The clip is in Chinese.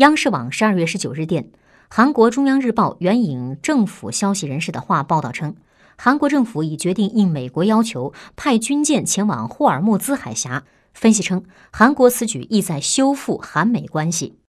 央视网十二月十九日电韩国中央日报援引政府消息人士的话报道称韩国政府已决定应美国要求派军舰前往霍尔木兹海峡。分析称韩国此举意在修复韩美关系。